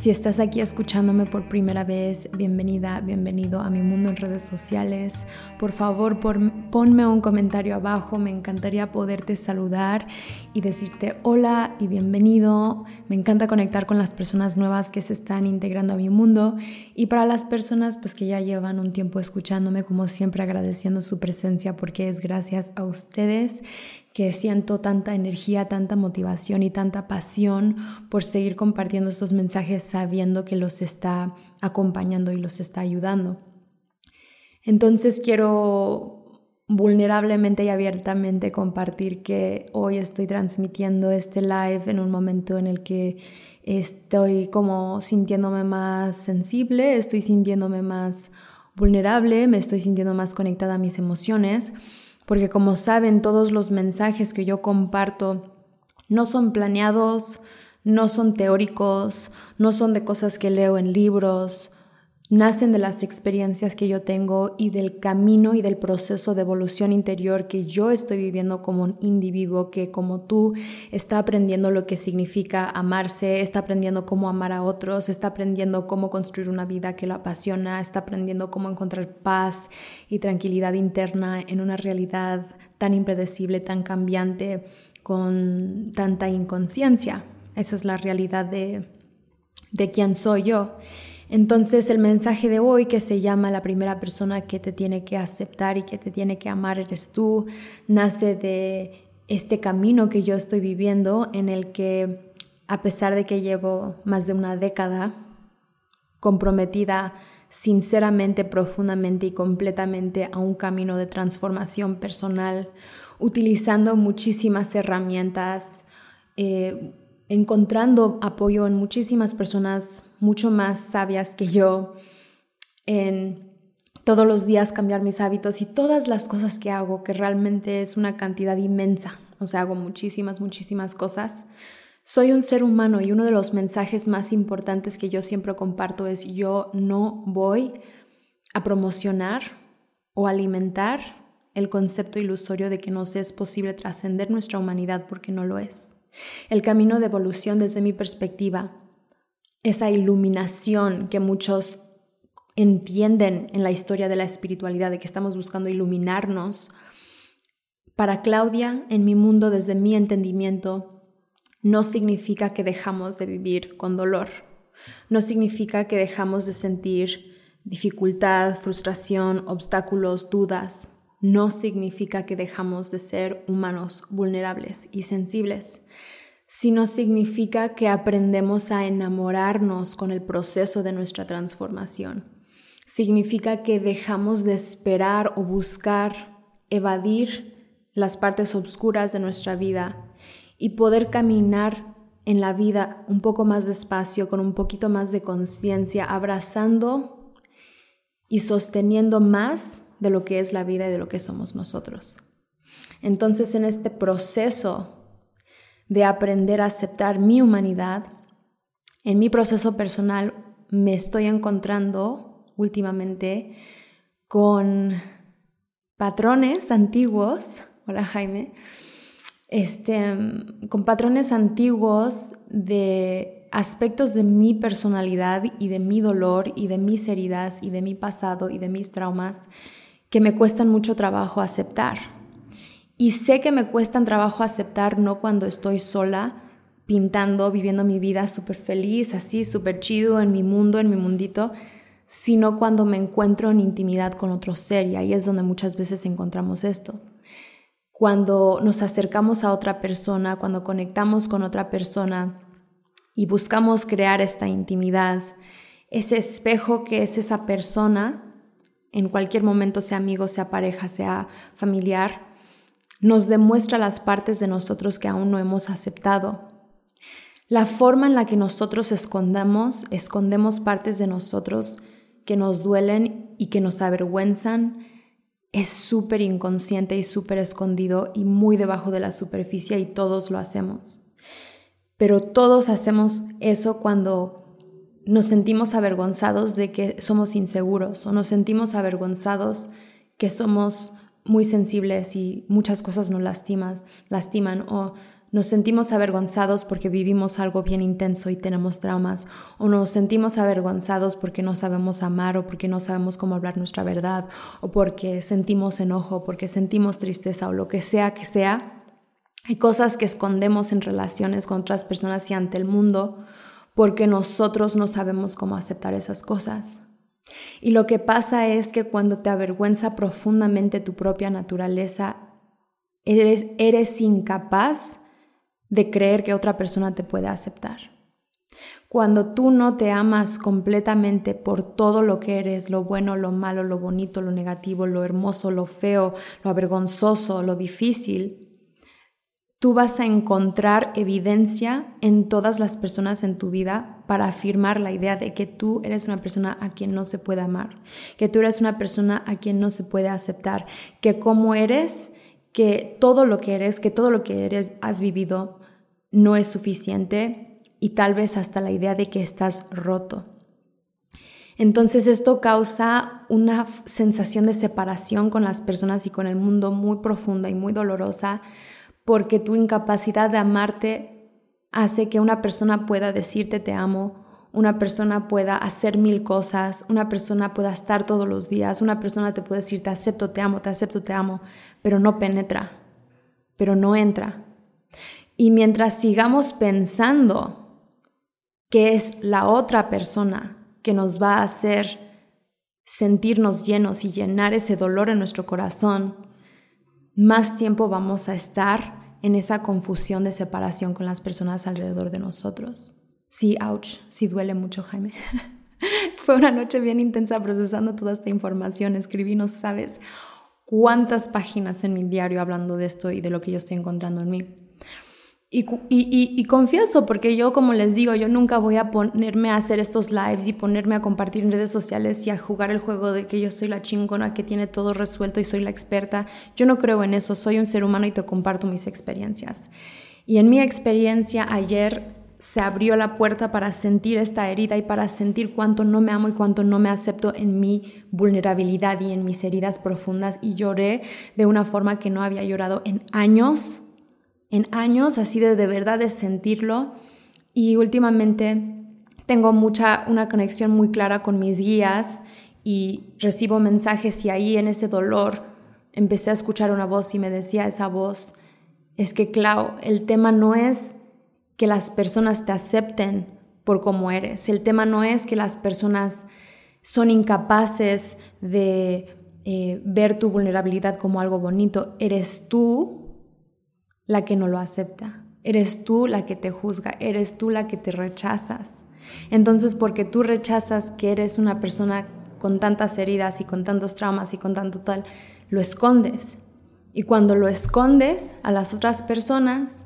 Si estás aquí escuchándome por primera vez, bienvenida, bienvenido a mi mundo en redes sociales. Por favor, ponme un comentario abajo, me encantaría poderte saludar y decirte hola y bienvenido. Me encanta conectar con las personas nuevas que se están integrando a mi mundo y para las personas pues que ya llevan un tiempo escuchándome, como siempre agradeciendo su presencia porque es gracias a ustedes que siento tanta energía, tanta motivación y tanta pasión por seguir compartiendo estos mensajes sabiendo que los está acompañando y los está ayudando. Entonces quiero vulnerablemente y abiertamente compartir que hoy estoy transmitiendo este live en un momento en el que estoy como sintiéndome más sensible, estoy sintiéndome más vulnerable, me estoy sintiendo más conectada a mis emociones porque como saben, todos los mensajes que yo comparto no son planeados, no son teóricos, no son de cosas que leo en libros, nacen de las experiencias que yo tengo y del camino y del proceso de evolución interior que yo estoy viviendo como un individuo que como tú está aprendiendo lo que significa amarse, está aprendiendo cómo amar a otros, está aprendiendo cómo construir una vida que lo apasiona, está aprendiendo cómo encontrar paz y tranquilidad interna en una realidad tan impredecible, tan cambiante, con tanta inconsciencia. Esa es la realidad de, de quién soy yo. Entonces el mensaje de hoy que se llama la primera persona que te tiene que aceptar y que te tiene que amar eres tú, nace de este camino que yo estoy viviendo en el que a pesar de que llevo más de una década comprometida sinceramente, profundamente y completamente a un camino de transformación personal, utilizando muchísimas herramientas, eh, encontrando apoyo en muchísimas personas mucho más sabias que yo, en todos los días cambiar mis hábitos y todas las cosas que hago, que realmente es una cantidad inmensa, o sea, hago muchísimas, muchísimas cosas. Soy un ser humano y uno de los mensajes más importantes que yo siempre comparto es yo no voy a promocionar o alimentar el concepto ilusorio de que nos es posible trascender nuestra humanidad porque no lo es. El camino de evolución desde mi perspectiva, esa iluminación que muchos entienden en la historia de la espiritualidad, de que estamos buscando iluminarnos, para Claudia, en mi mundo, desde mi entendimiento, no significa que dejamos de vivir con dolor, no significa que dejamos de sentir dificultad, frustración, obstáculos, dudas, no significa que dejamos de ser humanos vulnerables y sensibles, sino significa que aprendemos a enamorarnos con el proceso de nuestra transformación. Significa que dejamos de esperar o buscar evadir las partes oscuras de nuestra vida y poder caminar en la vida un poco más despacio, con un poquito más de conciencia, abrazando y sosteniendo más de lo que es la vida y de lo que somos nosotros. Entonces, en este proceso de aprender a aceptar mi humanidad, en mi proceso personal me estoy encontrando últimamente con patrones antiguos, hola Jaime, este, con patrones antiguos de aspectos de mi personalidad y de mi dolor y de mis heridas y de mi pasado y de mis traumas que me cuestan mucho trabajo aceptar. Y sé que me cuestan trabajo aceptar no cuando estoy sola, pintando, viviendo mi vida súper feliz, así, súper chido en mi mundo, en mi mundito, sino cuando me encuentro en intimidad con otro ser. Y ahí es donde muchas veces encontramos esto. Cuando nos acercamos a otra persona, cuando conectamos con otra persona y buscamos crear esta intimidad, ese espejo que es esa persona en cualquier momento, sea amigo, sea pareja, sea familiar, nos demuestra las partes de nosotros que aún no hemos aceptado. La forma en la que nosotros escondamos, escondemos partes de nosotros que nos duelen y que nos avergüenzan, es súper inconsciente y súper escondido y muy debajo de la superficie y todos lo hacemos. Pero todos hacemos eso cuando nos sentimos avergonzados de que somos inseguros o nos sentimos avergonzados que somos muy sensibles y muchas cosas nos lastimas, lastiman o nos sentimos avergonzados porque vivimos algo bien intenso y tenemos traumas, o nos sentimos avergonzados porque no sabemos amar, o porque no sabemos cómo hablar nuestra verdad, o porque sentimos enojo, porque sentimos tristeza, o lo que sea que sea. Hay cosas que escondemos en relaciones con otras personas y ante el mundo porque nosotros no sabemos cómo aceptar esas cosas. Y lo que pasa es que cuando te avergüenza profundamente tu propia naturaleza, eres, eres incapaz de creer que otra persona te puede aceptar. Cuando tú no te amas completamente por todo lo que eres, lo bueno, lo malo, lo bonito, lo negativo, lo hermoso, lo feo, lo avergonzoso, lo difícil, tú vas a encontrar evidencia en todas las personas en tu vida para afirmar la idea de que tú eres una persona a quien no se puede amar, que tú eres una persona a quien no se puede aceptar, que como eres, que todo lo que eres, que todo lo que eres has vivido no es suficiente y tal vez hasta la idea de que estás roto. Entonces esto causa una sensación de separación con las personas y con el mundo muy profunda y muy dolorosa porque tu incapacidad de amarte hace que una persona pueda decirte te amo, una persona pueda hacer mil cosas, una persona pueda estar todos los días, una persona te puede decir te acepto, te amo, te acepto, te amo, pero no penetra, pero no entra. Y mientras sigamos pensando que es la otra persona que nos va a hacer sentirnos llenos y llenar ese dolor en nuestro corazón, más tiempo vamos a estar en esa confusión de separación con las personas alrededor de nosotros. Sí, ouch, sí duele mucho, Jaime. Fue una noche bien intensa procesando toda esta información. Escribí, no sabes cuántas páginas en mi diario hablando de esto y de lo que yo estoy encontrando en mí. Y, y, confieso, porque yo, como les digo, yo nunca voy a ponerme a hacer estos lives y ponerme a compartir en redes sociales y a jugar el juego de que yo soy la chingona que tiene todo resuelto y soy la experta. Yo no creo en eso, soy un ser humano y te comparto mis experiencias. Y en mi experiencia ayer se abrió la puerta para sentir esta herida y para sentir cuánto no me amo y cuánto no me acepto en mi vulnerabilidad y en mis heridas profundas. Y lloré de una forma que no había llorado en años en años, así de de verdad de sentirlo. Y últimamente tengo mucha, una conexión muy clara con mis guías y recibo mensajes y ahí en ese dolor empecé a escuchar una voz y me decía esa voz, es que Clau, el tema no es que las personas te acepten por cómo eres, el tema no es que las personas son incapaces de eh, ver tu vulnerabilidad como algo bonito, eres tú la que no lo acepta. Eres tú la que te juzga, eres tú la que te rechazas. Entonces, porque tú rechazas que eres una persona con tantas heridas y con tantos traumas y con tanto tal, lo escondes. Y cuando lo escondes a las otras personas,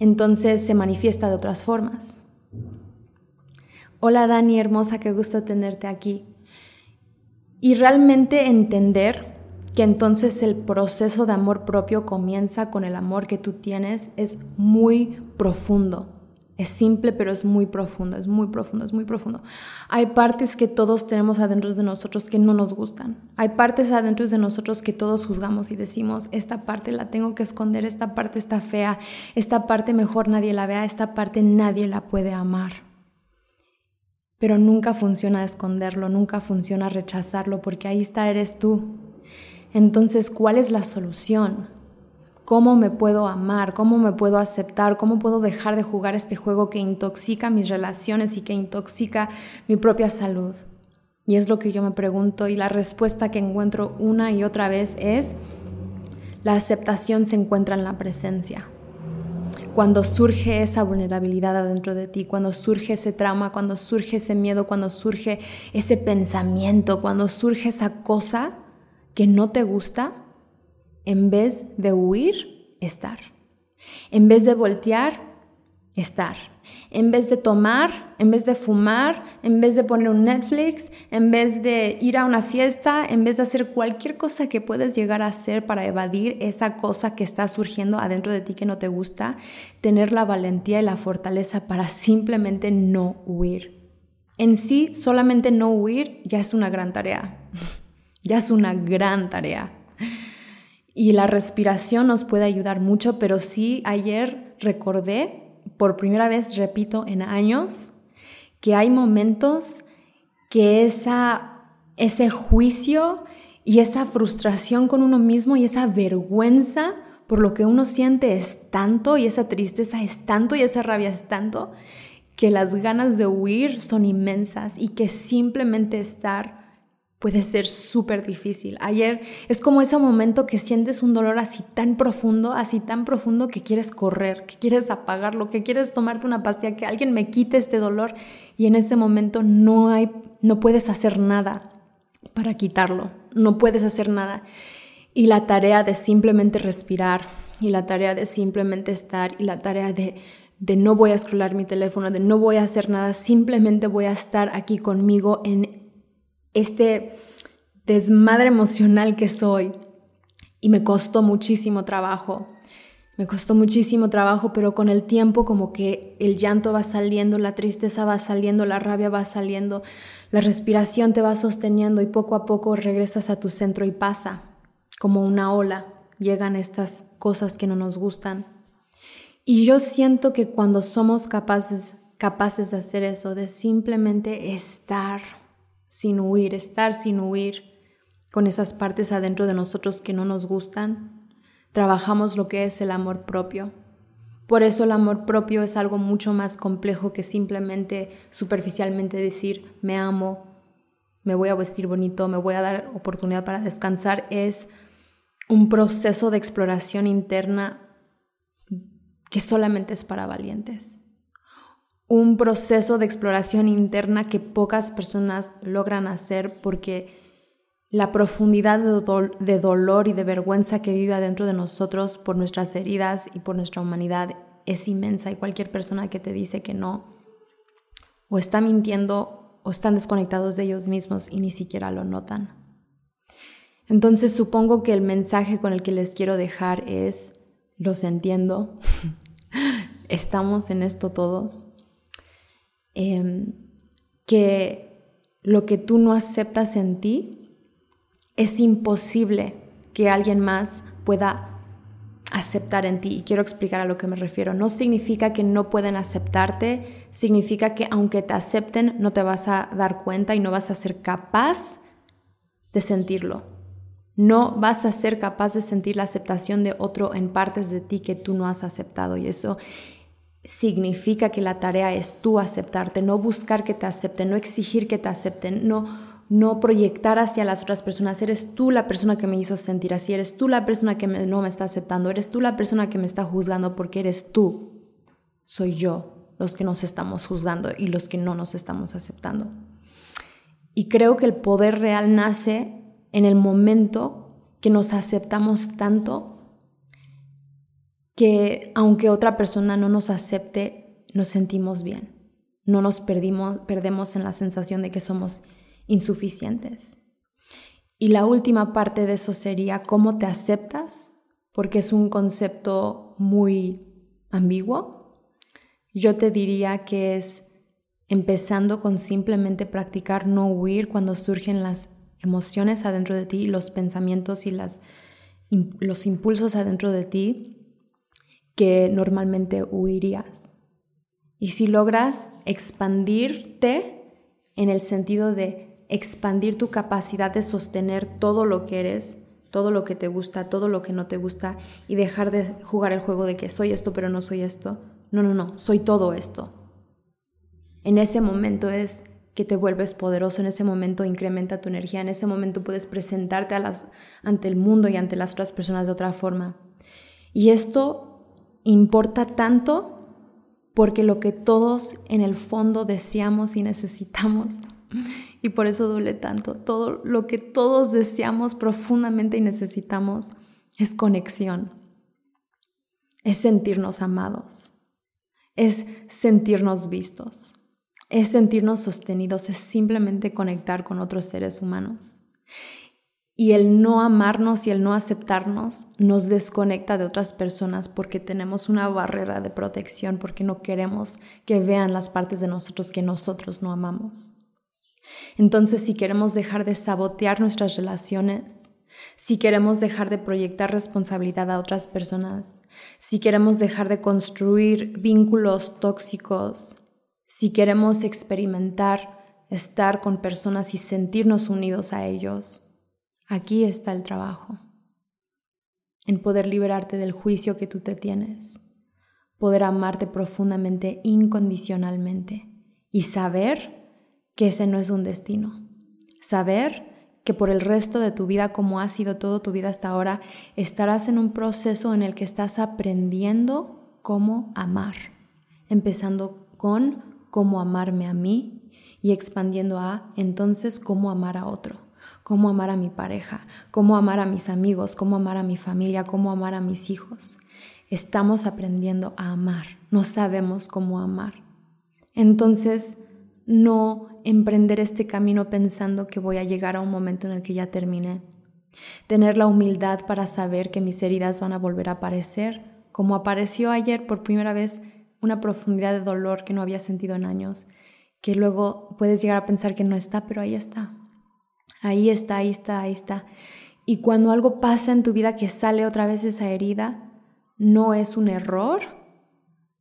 entonces se manifiesta de otras formas. Hola Dani, hermosa, qué gusto tenerte aquí. Y realmente entender que entonces el proceso de amor propio comienza con el amor que tú tienes, es muy profundo. Es simple, pero es muy profundo, es muy profundo, es muy profundo. Hay partes que todos tenemos adentro de nosotros que no nos gustan. Hay partes adentro de nosotros que todos juzgamos y decimos, esta parte la tengo que esconder, esta parte está fea, esta parte mejor nadie la vea, esta parte nadie la puede amar. Pero nunca funciona esconderlo, nunca funciona rechazarlo, porque ahí está, eres tú. Entonces, ¿cuál es la solución? ¿Cómo me puedo amar? ¿Cómo me puedo aceptar? ¿Cómo puedo dejar de jugar este juego que intoxica mis relaciones y que intoxica mi propia salud? Y es lo que yo me pregunto y la respuesta que encuentro una y otra vez es, la aceptación se encuentra en la presencia. cuando surge esa vulnerabilidad adentro de ti, cuando surge ese trauma, cuando surge ese miedo, cuando surge ese pensamiento, cuando surge esa cosa que no te gusta, en vez de huir, estar. En vez de voltear, estar. En vez de tomar, en vez de fumar, en vez de poner un Netflix, en vez de ir a una fiesta, en vez de hacer cualquier cosa que puedes llegar a hacer para evadir esa cosa que está surgiendo adentro de ti que no te gusta, tener la valentía y la fortaleza para simplemente no huir. En sí, solamente no huir ya es una gran tarea. ya es una gran tarea. Y la respiración nos puede ayudar mucho, pero sí ayer recordé por primera vez, repito, en años, que hay momentos que esa, ese juicio y esa frustración con uno mismo y esa vergüenza por lo que uno siente es tanto y esa tristeza es tanto y esa rabia es tanto que las ganas de huir son inmensas y que simplemente estar puede ser súper difícil. Ayer es como ese momento que sientes un dolor así tan profundo, así tan profundo que quieres correr, que quieres apagarlo, que quieres tomarte una pastilla, que alguien me quite este dolor y en ese momento no hay, no puedes hacer nada para quitarlo, no puedes hacer nada. Y la tarea de simplemente respirar y la tarea de simplemente estar y la tarea de de no voy a scrollar mi teléfono, de no voy a hacer nada, simplemente voy a estar aquí conmigo en este desmadre emocional que soy. Y me costó muchísimo trabajo. Me costó muchísimo trabajo, pero con el tiempo como que el llanto va saliendo, la tristeza va saliendo, la rabia va saliendo, la respiración te va sosteniendo y poco a poco regresas a tu centro y pasa como una ola. Llegan estas cosas que no nos gustan. Y yo siento que cuando somos capaces, capaces de hacer eso, de simplemente estar sin huir, estar sin huir con esas partes adentro de nosotros que no nos gustan, trabajamos lo que es el amor propio. Por eso el amor propio es algo mucho más complejo que simplemente superficialmente decir me amo, me voy a vestir bonito, me voy a dar oportunidad para descansar. Es un proceso de exploración interna que solamente es para valientes un proceso de exploración interna que pocas personas logran hacer porque la profundidad de, dolor y de vergüenza que vive adentro de nosotros por nuestras heridas y por nuestra humanidad es inmensa y cualquier persona que te dice que no o está mintiendo o están desconectados de ellos mismos y ni siquiera lo notan. Entonces supongo que el mensaje con el que les quiero dejar es, los entiendo, estamos en esto todos, Em, que lo que tú no aceptas en ti es imposible que alguien más pueda aceptar en ti. Y quiero explicar a lo que me refiero. No significa que no pueden aceptarte, significa que aunque te acepten, no te vas a dar cuenta y no vas a ser capaz de sentirlo. No vas a ser capaz de sentir la aceptación de otro en partes de ti que tú no has aceptado. Y eso significa que la tarea es tú aceptarte, no buscar que te acepten, no exigir que te acepten, no, no proyectar hacia las otras personas. Eres tú la persona que me hizo sentir así, eres tú la persona que no me está aceptando, eres tú la persona que me está juzgando porque eres tú. Soy yo los que nos estamos juzgando y los que no nos estamos aceptando. Y creo que el poder real nace en el momento que nos aceptamos tanto que aunque otra persona no nos acepte, nos sentimos bien. No nos perdimos, perdemos en la sensación de que somos insuficientes. Y la última parte de eso sería cómo te aceptas, porque es un concepto muy ambiguo. Yo te diría que es empezando con simplemente practicar no huir cuando surgen las emociones adentro de ti, los pensamientos y las, los impulsos adentro de ti, que normalmente huirías. Y si logras expandirte en el sentido de expandir tu capacidad de sostener todo lo que eres, todo lo que te gusta, todo lo que no te gusta y dejar de jugar el juego de que soy esto pero no soy esto. No, no, no, soy todo esto. En ese momento es que te vuelves poderoso, en ese momento incrementa tu energía, en ese momento puedes presentarte a las, ante el mundo y ante las otras personas de otra forma. Y esto importa tanto porque lo que todos en el fondo deseamos y necesitamos, y por eso duele tanto, todo lo que todos deseamos profundamente y necesitamos es conexión, es sentirnos amados, es sentirnos vistos, es sentirnos sostenidos, es simplemente conectar con otros seres humanos. Y el no amarnos y el no aceptarnos nos desconecta de otras personas porque tenemos una barrera de protección, porque no queremos que vean las partes de nosotros que nosotros no amamos. Entonces, si queremos dejar de sabotear nuestras relaciones, si queremos dejar de proyectar responsabilidad a otras personas, si queremos dejar de construir vínculos tóxicos, si queremos experimentar estar con personas y sentirnos unidos a ellos, Aquí está el trabajo, en poder liberarte del juicio que tú te tienes, poder amarte profundamente, incondicionalmente. Y saber que ese no es un destino, saber que por el resto de tu vida, como ha sido toda tu vida hasta ahora, estarás en un proceso en el que estás aprendiendo cómo amar, empezando con cómo amarme a mí y expandiendo a entonces cómo amar a otro cómo amar a mi pareja, cómo amar a mis amigos, cómo amar a mi familia, cómo amar a mis hijos. Estamos aprendiendo a amar, no sabemos cómo amar. Entonces, no emprender este camino pensando que voy a llegar a un momento en el que ya termine. Tener la humildad para saber que mis heridas van a volver a aparecer, como apareció ayer por primera vez una profundidad de dolor que no había sentido en años, que luego puedes llegar a pensar que no está, pero ahí está. Ahí está, ahí está, ahí está. Y cuando algo pasa en tu vida que sale otra vez esa herida, no es un error,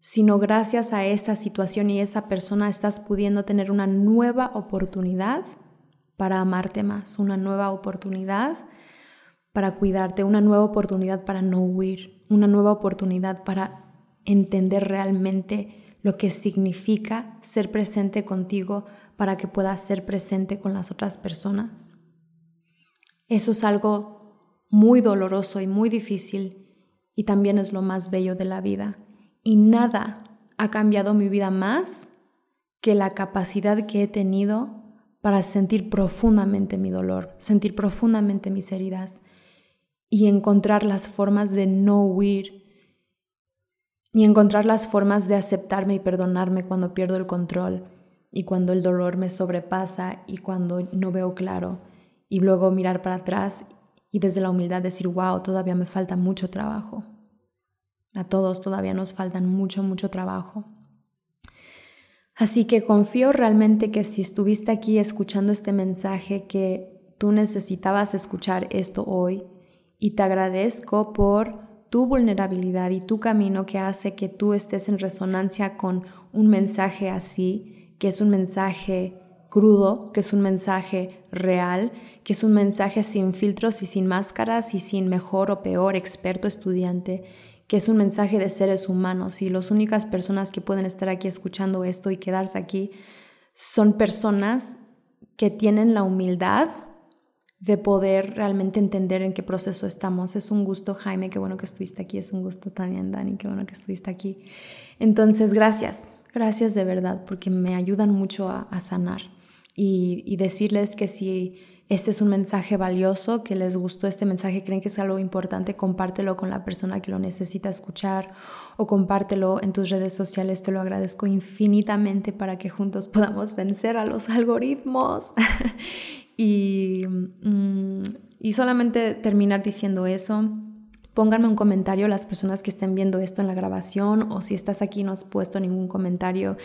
sino gracias a esa situación y esa persona estás pudiendo tener una nueva oportunidad para amarte más, una nueva oportunidad para cuidarte, una nueva oportunidad para no huir, una nueva oportunidad para entender realmente lo que significa ser presente contigo para que puedas ser presente con las otras personas. Eso es algo muy doloroso y muy difícil y también es lo más bello de la vida. Y nada ha cambiado mi vida más que la capacidad que he tenido para sentir profundamente mi dolor, sentir profundamente mis heridas y encontrar las formas de no huir y encontrar las formas de aceptarme y perdonarme cuando pierdo el control y cuando el dolor me sobrepasa y cuando no veo claro y luego mirar para atrás y desde la humildad decir, wow, todavía me falta mucho trabajo. A todos todavía nos faltan mucho, mucho trabajo. Así que confío realmente que si estuviste aquí escuchando este mensaje, que tú necesitabas escuchar esto hoy y te agradezco por tu vulnerabilidad y tu camino que hace que tú estés en resonancia con un mensaje así que es un mensaje crudo, que es un mensaje real, que es un mensaje sin filtros y sin máscaras y sin mejor o peor experto estudiante, que es un mensaje de seres humanos y las únicas personas que pueden estar aquí escuchando esto y quedarse aquí son personas que tienen la humildad de poder realmente entender en qué proceso estamos. Es un gusto, Jaime, qué bueno que estuviste aquí. Es un gusto también, Dani, qué bueno que estuviste aquí. Entonces, gracias. Gracias de verdad, porque me ayudan mucho a, sanar. Y, decirles que si este es un mensaje valioso, que les gustó este mensaje, creen que es algo importante, compártelo con la persona que lo necesita escuchar o compártelo en tus redes sociales. Te lo agradezco infinitamente para que juntos podamos vencer a los algoritmos. y, mm, y solamente terminar diciendo eso Pónganme un comentario las personas que estén viendo esto en la grabación o si estás aquí y no has puesto ningún comentario.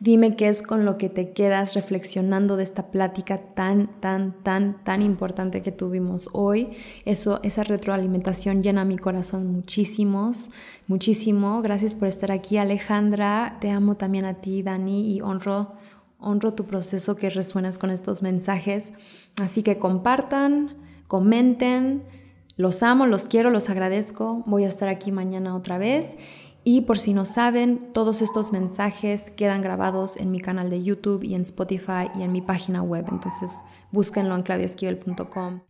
Dime qué es con lo que te quedas reflexionando de esta plática tan, tan, tan, tan importante que tuvimos hoy. Eso, esa retroalimentación llena mi corazón muchísimos, muchísimo. Gracias por estar aquí, Alejandra. Te amo también a ti, Dani, y honro honro tu proceso que resuenas con estos mensajes. Así que compartan, comenten los amo, los quiero, los agradezco. Voy a estar aquí mañana otra vez. Y por si no saben, todos estos mensajes quedan grabados en mi canal de YouTube y en Spotify y en mi página web. Entonces búsquenlo en claudiaesquivel.com.